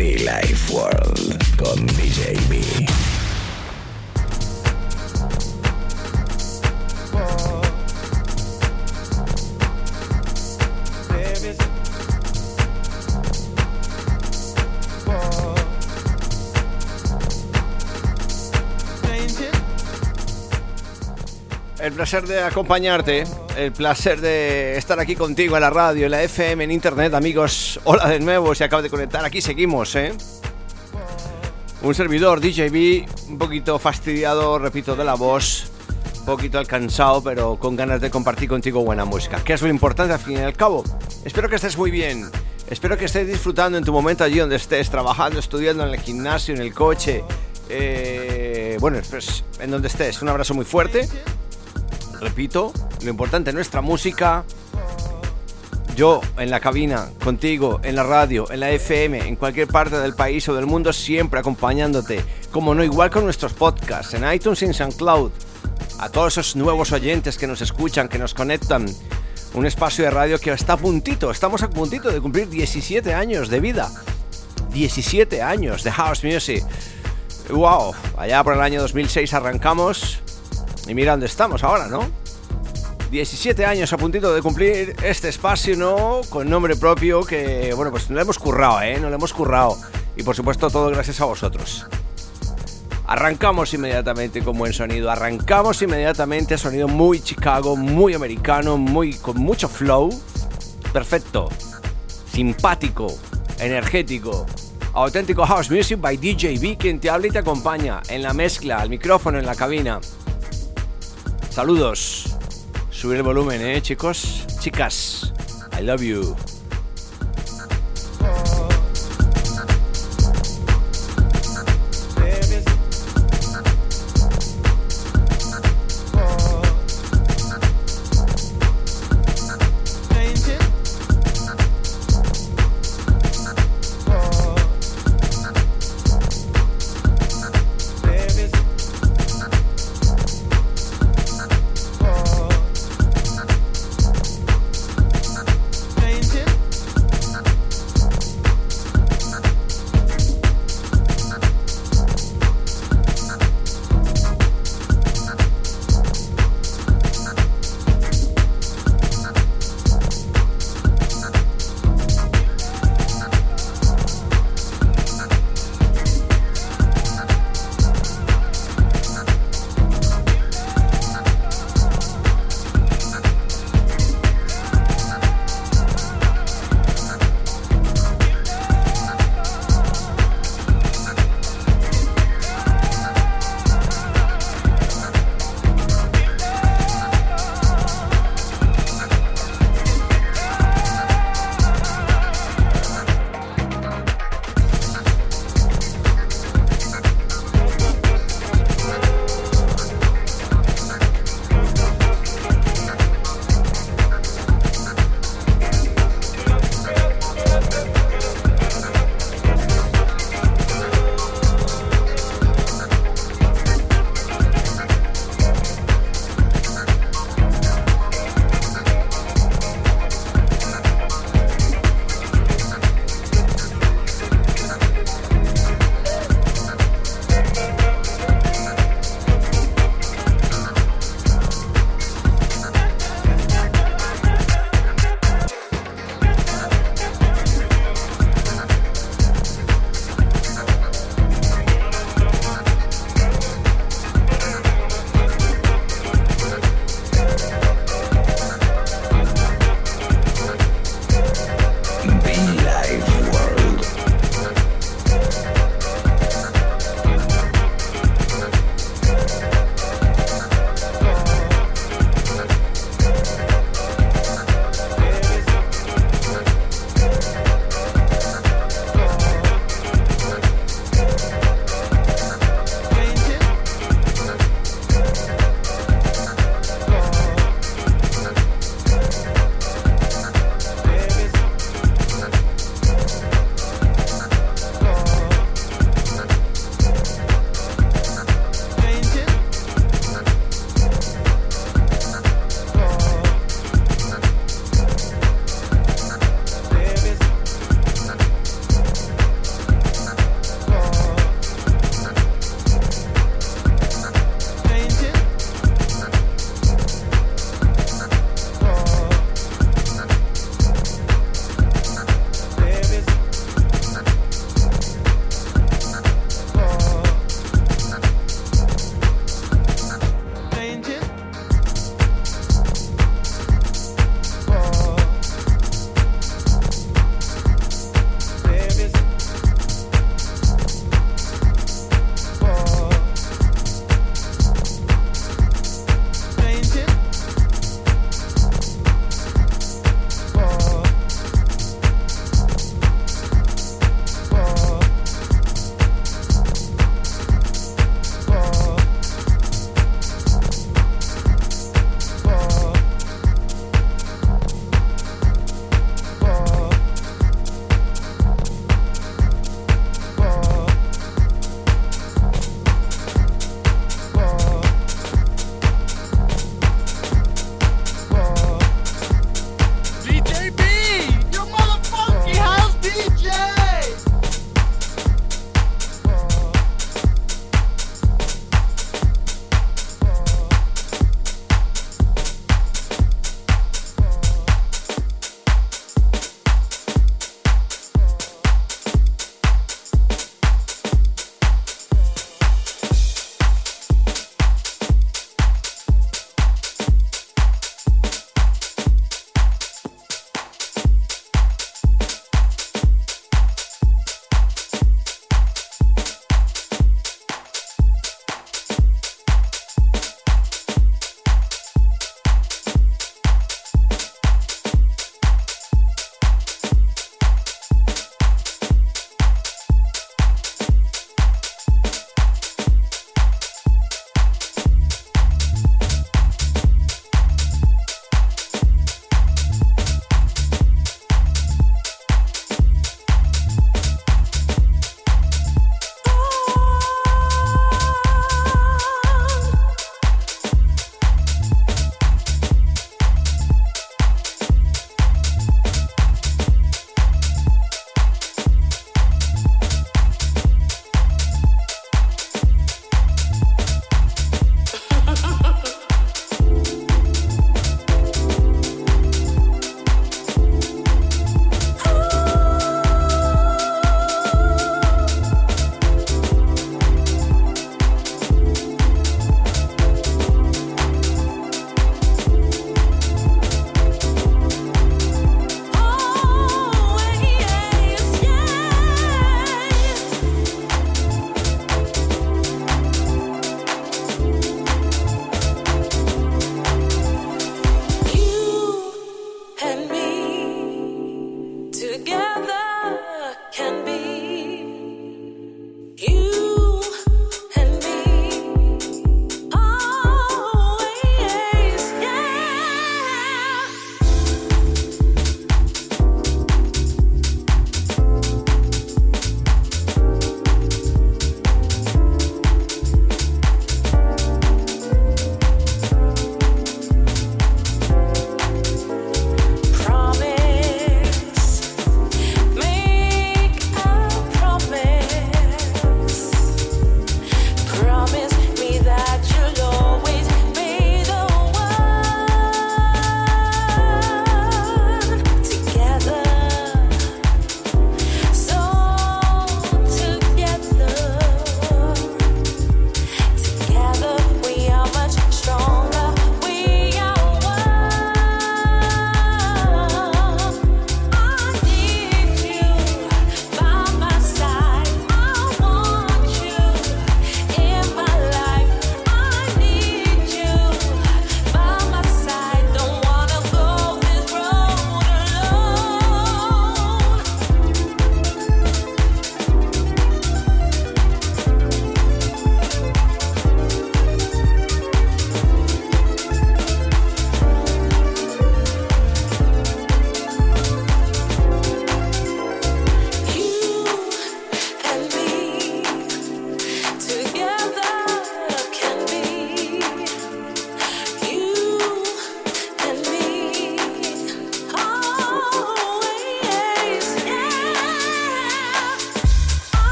Be Life World con DJ B. El placer de acompañarte, el placer de estar aquí contigo en la radio, en la FM, en internet, amigos. Hola de nuevo, si acabas de conectar, aquí seguimos, ¿eh? Un servidor, DJB, un poquito fastidiado, repito, de la voz, un poquito alcanzado, pero con ganas de compartir contigo buena música, que es lo importante al fin y al cabo. Espero que estés muy bien, espero que estés disfrutando en tu momento allí donde estés, trabajando, estudiando en el gimnasio, en el coche, eh, bueno, pues, en donde estés. Un abrazo muy fuerte repito, lo importante es nuestra música. Yo en la cabina, contigo, en la radio, en la FM, en cualquier parte del país o del mundo, siempre acompañándote. Como no, igual con nuestros podcasts, en iTunes y en SoundCloud. A todos esos nuevos oyentes que nos escuchan, que nos conectan. Un espacio de radio que está a puntito, estamos a puntito de cumplir 17 años de vida. 17 años de House Music. ¡Wow! Allá por el año 2006 arrancamos y mira dónde estamos ahora, ¿no? 17 años a puntito de cumplir este espacio, ¿no? Con nombre propio que, bueno, pues no lo hemos currado, ¿eh? No lo hemos currado. Y por supuesto todo gracias a vosotros. Arrancamos inmediatamente con buen sonido, arrancamos inmediatamente sonido muy Chicago, muy americano, muy con mucho flow. Perfecto. Simpático, energético. Auténtico House Music by DJ B, quien te habla y te acompaña en la mezcla, al micrófono, en la cabina. Saludos. Subir el volumen, eh, chicos. Chicas. I love you.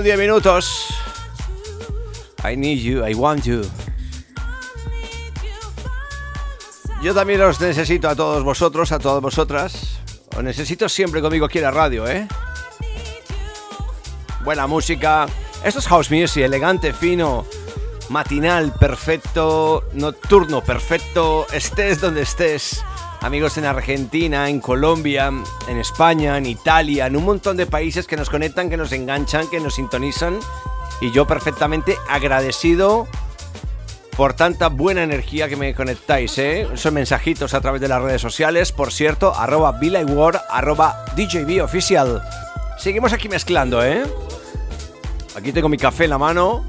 Unos 10 minutos. I need you, I want you. Yo también los necesito a todos vosotros, a todas vosotras. Os necesito siempre conmigo aquí en la radio, ¿eh? Buena música. Esto es house music, elegante, fino, matinal, perfecto, nocturno, perfecto. Estés donde estés. Amigos en Argentina, en Colombia, en España, en Italia, en un montón de países que nos conectan, que nos enganchan, que nos sintonizan. Y yo perfectamente agradecido por tanta buena energía que me conectáis, ¿eh? Son mensajitos a través de las redes sociales, por cierto, arroba Ward, arroba DJB oficial. Seguimos aquí mezclando, ¿eh? Aquí tengo mi café en la mano,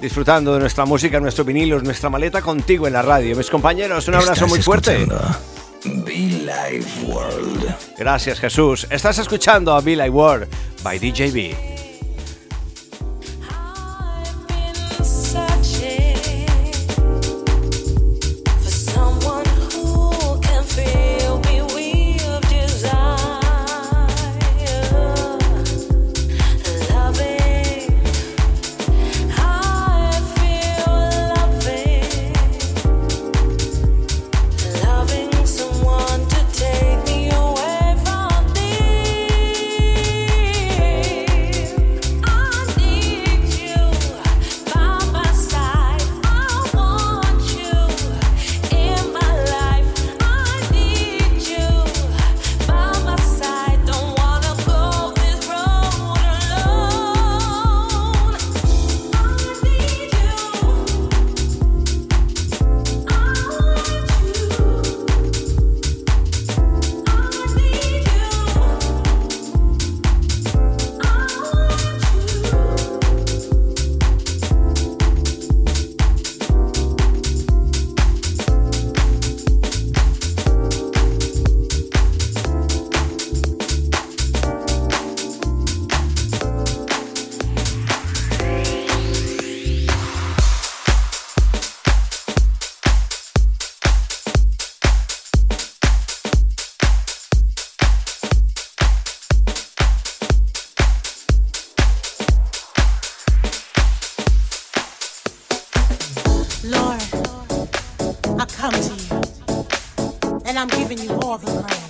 disfrutando de nuestra música, nuestro vinilo, nuestra maleta contigo en la radio. Mis compañeros, un abrazo muy fuerte. Be World. Gracias Jesús. Estás escuchando a Be Live World by DJB. Lord, I come to you and I'm giving you all the praise.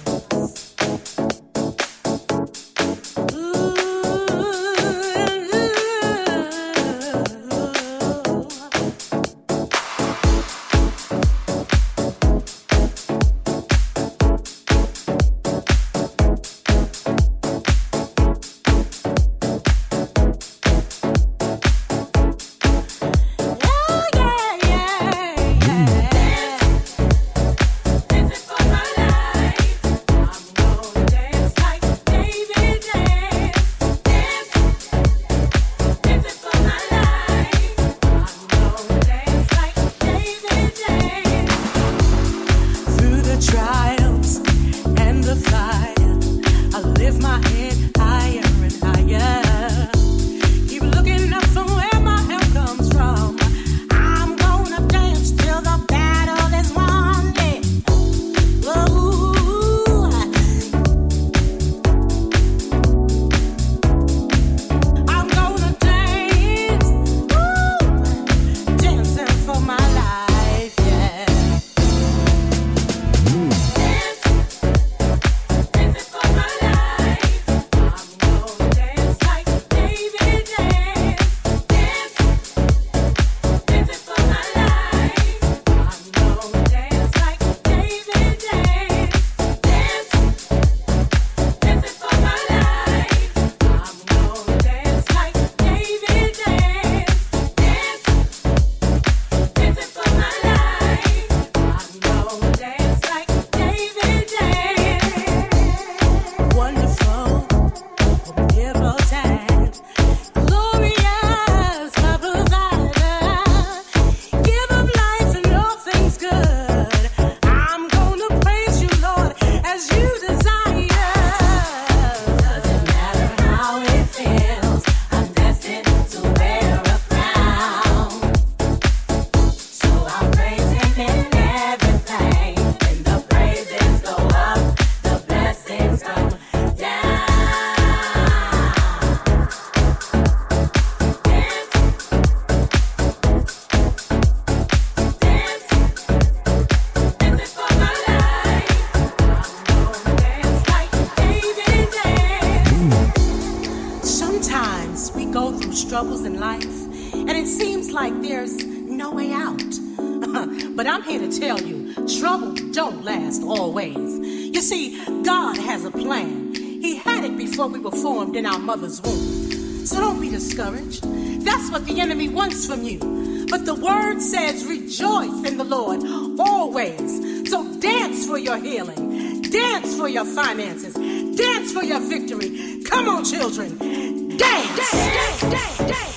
your healing. Dance for your finances. Dance for your victory. Come on, children. Dance. dance, dance, dance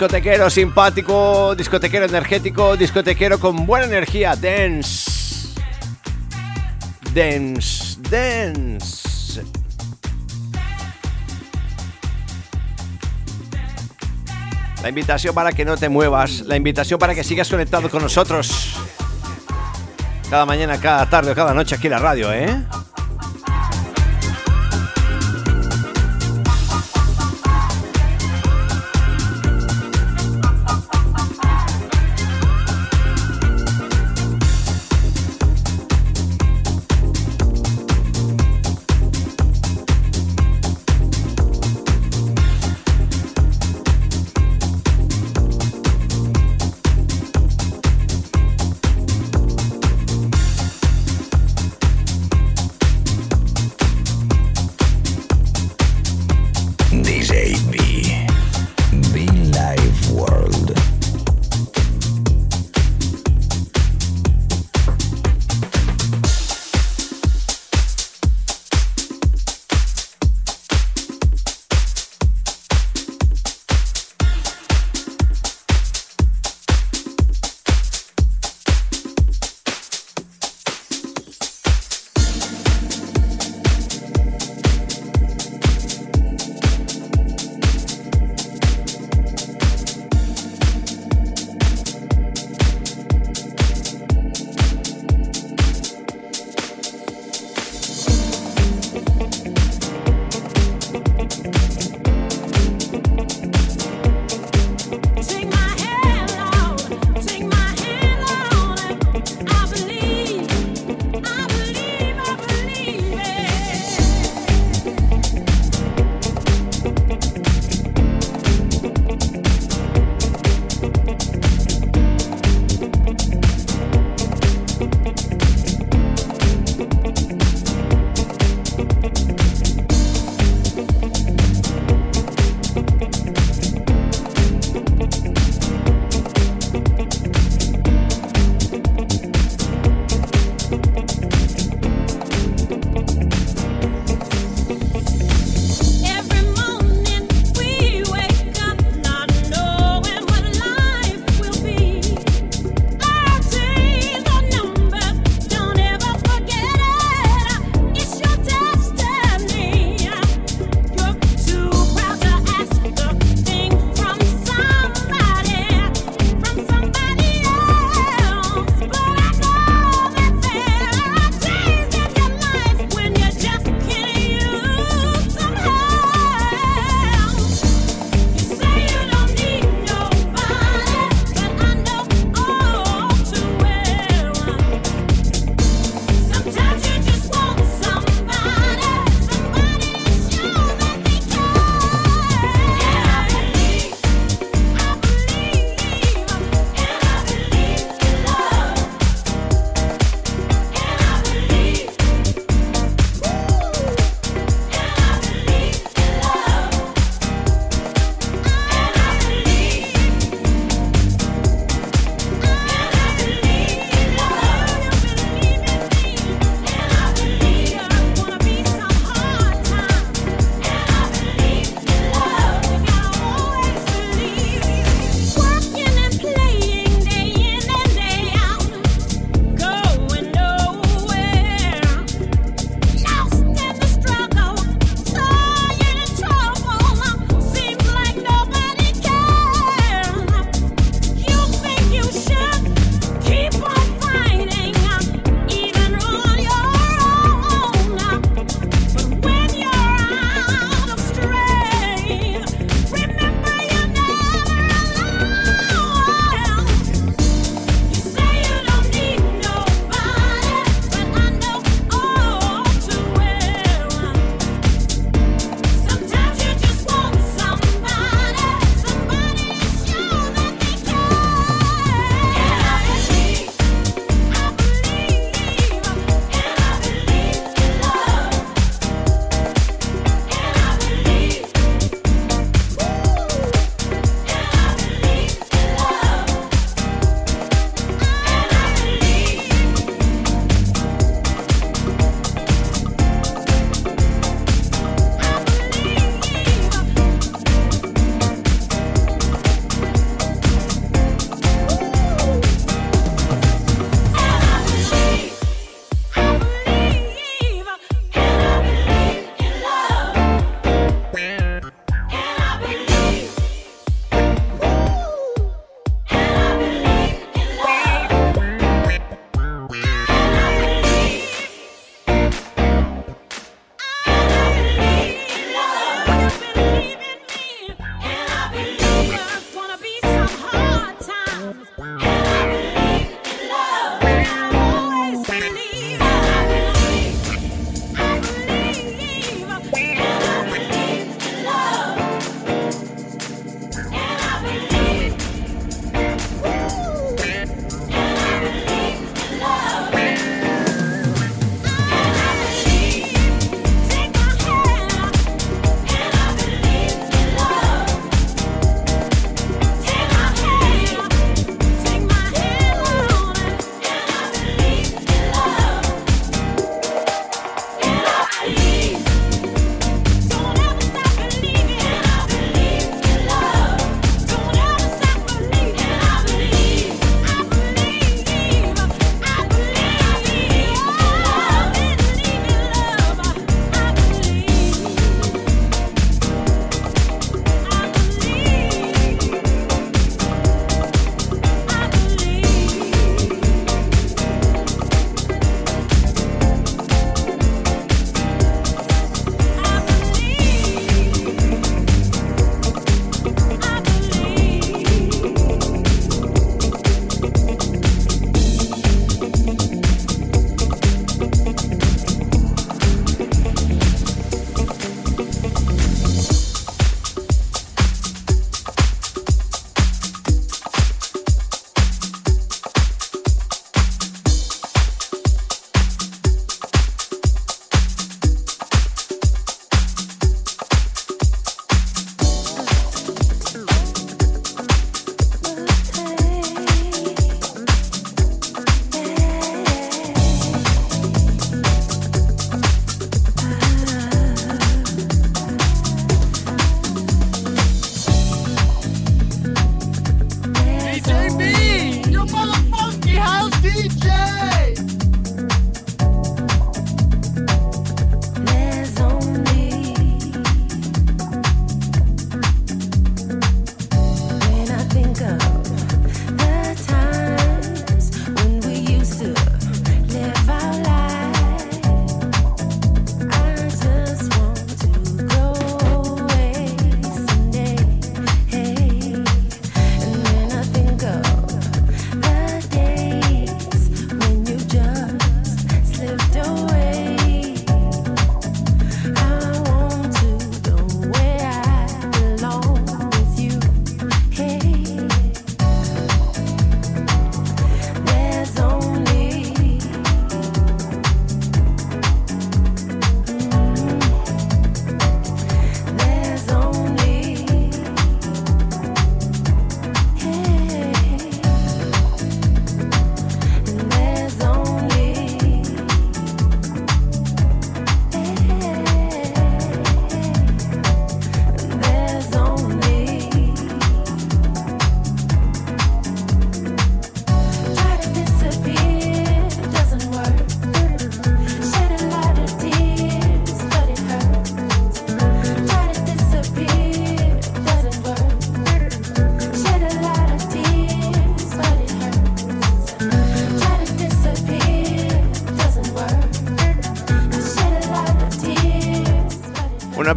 discotequero simpático, discotequero energético, discotequero con buena energía, dance. Dance, dance. La invitación para que no te muevas, la invitación para que sigas conectado con nosotros. Cada mañana, cada tarde o cada noche aquí en la radio, ¿eh?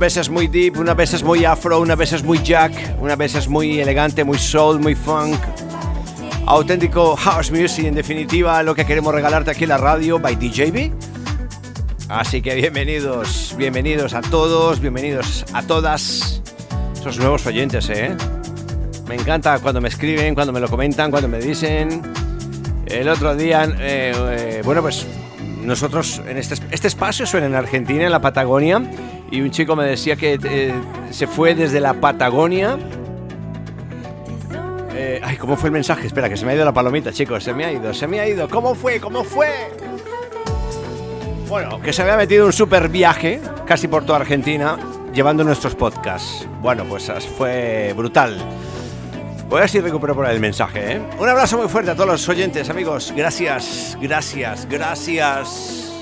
Veces muy deep, una veces muy afro, una veces muy jack, una veces muy elegante, muy soul, muy funk. Auténtico house music, en definitiva, lo que queremos regalarte aquí en la radio by DJB. Así que bienvenidos, bienvenidos a todos, bienvenidos a todas esos nuevos oyentes, ¿eh? Me encanta cuando me escriben, cuando me lo comentan, cuando me dicen. El otro día, eh, eh, bueno, pues nosotros en este, este espacio suena en Argentina, en la Patagonia, y un chico me decía que eh, se fue desde la Patagonia. Eh, ay, ¿cómo fue el mensaje? Espera, que se me ha ido la palomita, chicos. Se me ha ido, se me ha ido. ¿Cómo fue? ¿Cómo fue? Bueno, que se había metido un super viaje, casi por toda Argentina, llevando nuestros podcasts. Bueno, pues fue brutal. Voy a ver si recupero por ahí el mensaje, ¿eh? Un abrazo muy fuerte a todos los oyentes, amigos. Gracias, gracias, gracias.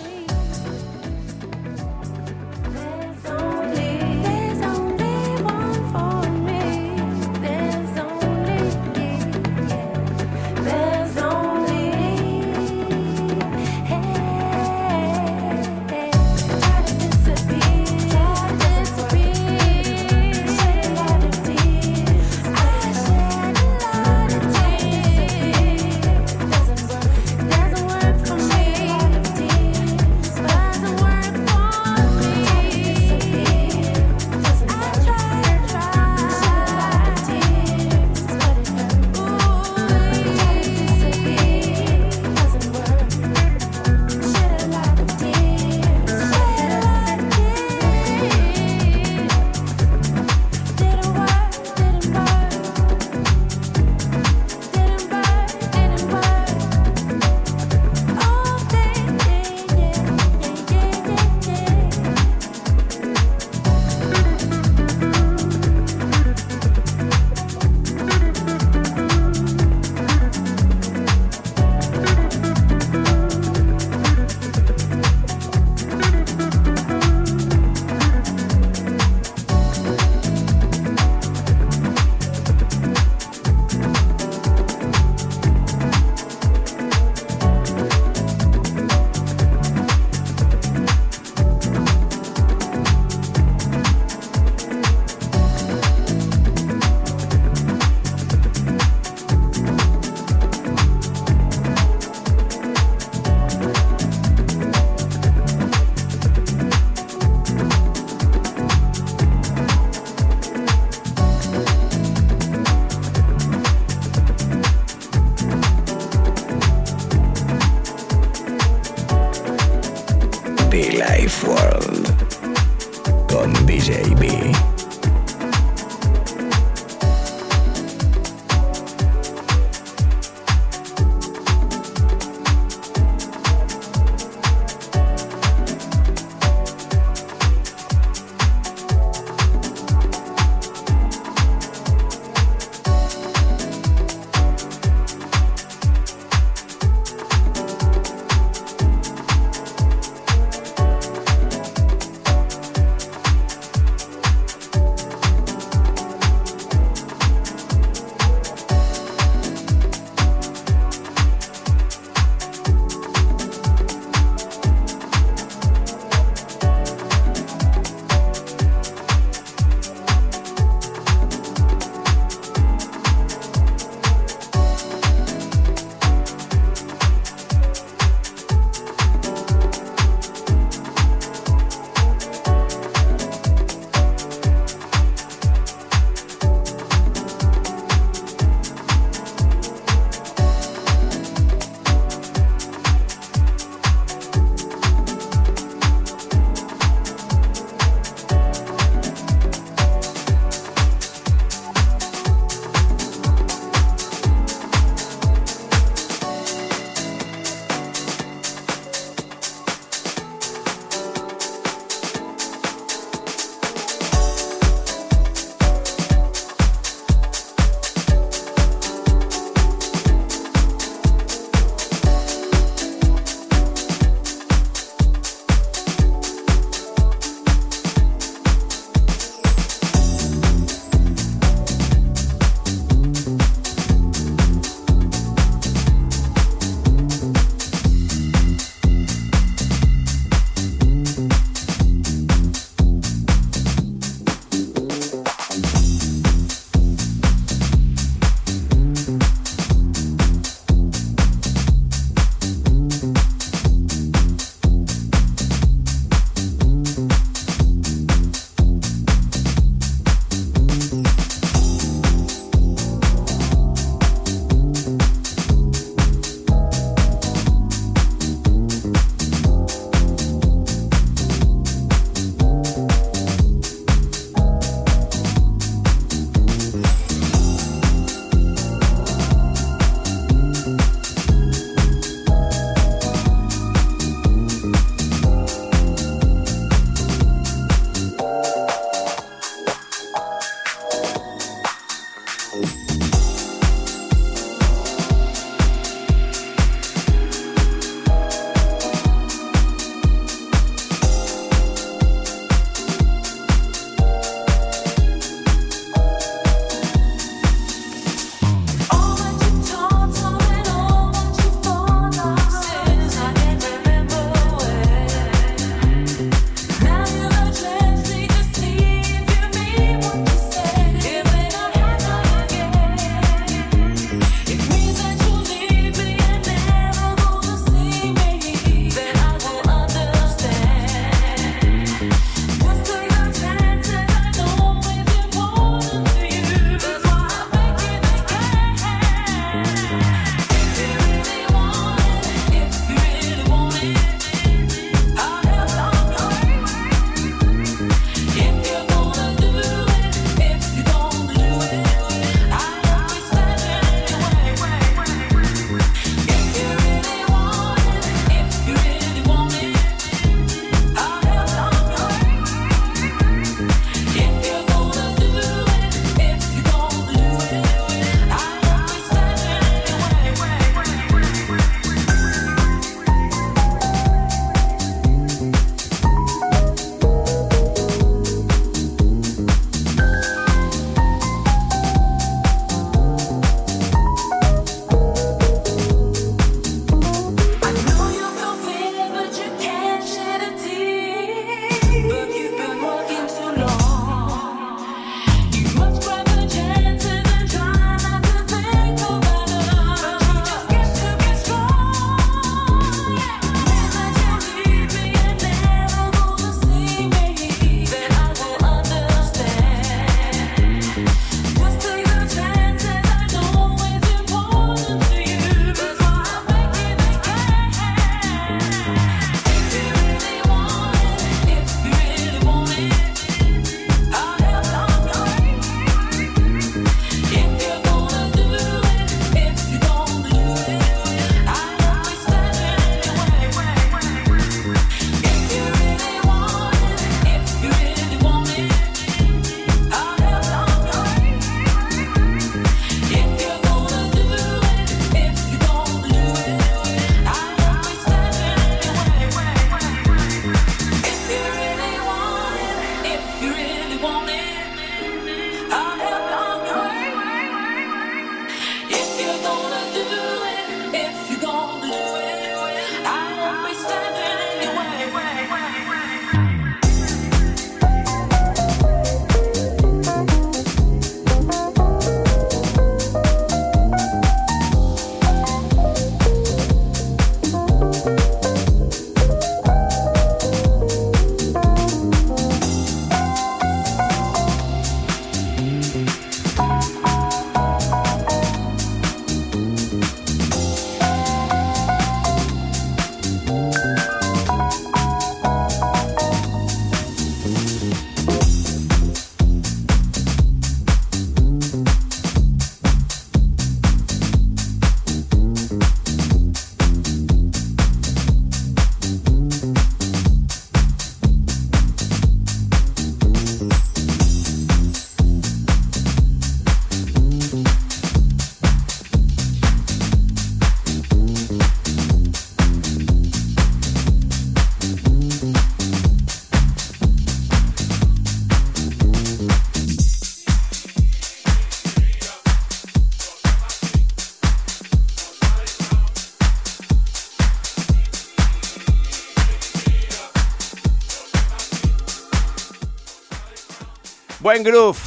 Buen groove,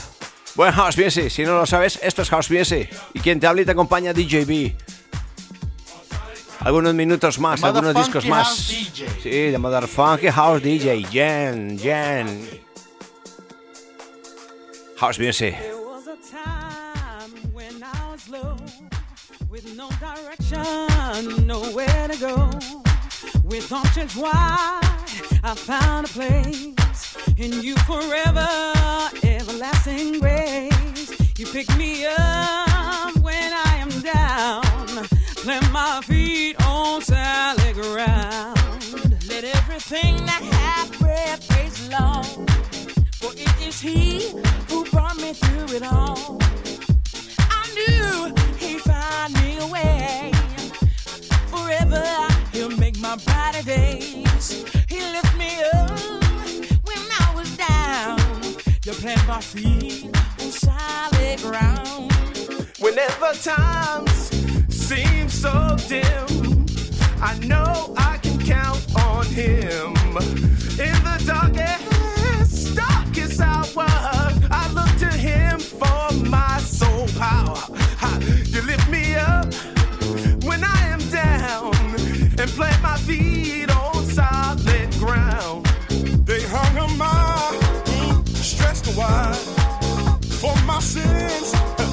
buen house music. Si no lo sabes, esto es house music. Y quien te habla y te acompaña, DJB. Algunos minutos más, algunos discos más. Sí, de Mother Funky House DJ, Jen, Jen. House music. with no direction, nowhere to go. With options wide, I found a place in you forever, everlasting grace. You pick me up when I am down, plant my feet on solid ground. Let everything that hath breath praise Lord, for it is He who brought me through it all. I knew He'd find me a way. Forever, He'll make my brighter days. You plant my feet on solid ground. Whenever times seem so dim, I know I can count on Him. In the darkest, darkest hour, I look to Him for my soul power. You lift me up when I am down and plant my feet on solid ground. Wide for my sins.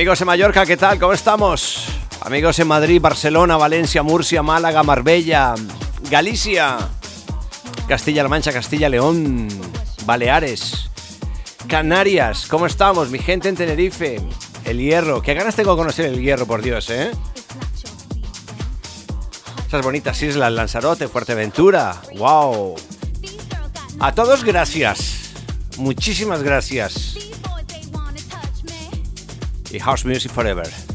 Amigos en Mallorca, ¿qué tal? ¿Cómo estamos? Amigos en Madrid, Barcelona, Valencia, Murcia, Málaga, Marbella, Galicia, Castilla-La Mancha, Castilla-León, Baleares, Canarias, ¿cómo estamos? Mi gente en Tenerife, El Hierro, qué ganas tengo de conocer El Hierro, por Dios, ¿eh? Esas bonitas islas, Lanzarote, Fuerteventura, wow. A todos gracias, muchísimas gracias. i House Music Forever.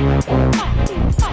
Música